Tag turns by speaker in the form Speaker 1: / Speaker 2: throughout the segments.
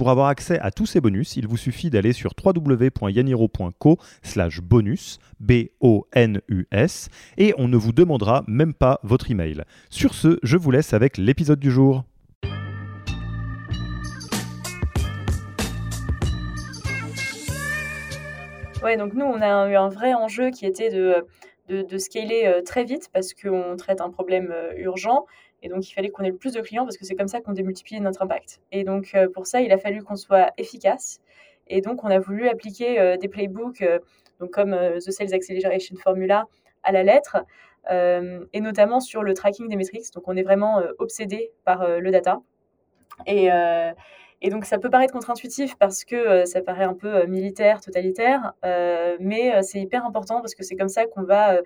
Speaker 1: Pour avoir accès à tous ces bonus, il vous suffit d'aller sur www.yaniro.co bonus, B-O-N-U-S, et on ne vous demandera même pas votre email. Sur ce, je vous laisse avec l'épisode du jour.
Speaker 2: Ouais, donc nous, on a eu un vrai enjeu qui était de, de, de scaler euh, très vite parce qu'on traite un problème euh, urgent et donc, il fallait qu'on ait le plus de clients parce que c'est comme ça qu'on démultiplie notre impact. Et donc, euh, pour ça, il a fallu qu'on soit efficace. Et donc, on a voulu appliquer euh, des playbooks euh, donc comme The Sales Acceleration Formula à la lettre, et notamment sur le tracking des métriques. Donc, on est vraiment obsédé par le data. Et, et donc ça peut paraître contre-intuitif parce que euh, ça paraît un peu euh, militaire, totalitaire, euh, mais c'est hyper important parce que c'est comme ça qu'on va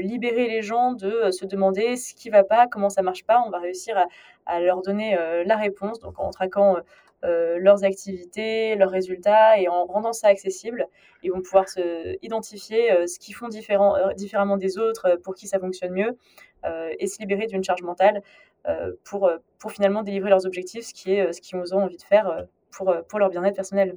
Speaker 2: libérer les gens de se demander ce qui va pas, comment ça marche pas. On va réussir à, à leur donner la réponse, donc en traquant leurs activités, leurs résultats et en rendant ça accessible, ils vont pouvoir se identifier ce qu'ils font différent, différemment des autres, pour qui ça fonctionne mieux, et se libérer d'une charge mentale euh, pour, euh, pour finalement délivrer leurs objectifs, ce qui est euh, ce qu'ils ont envie de faire pour, pour leur bien-être personnel.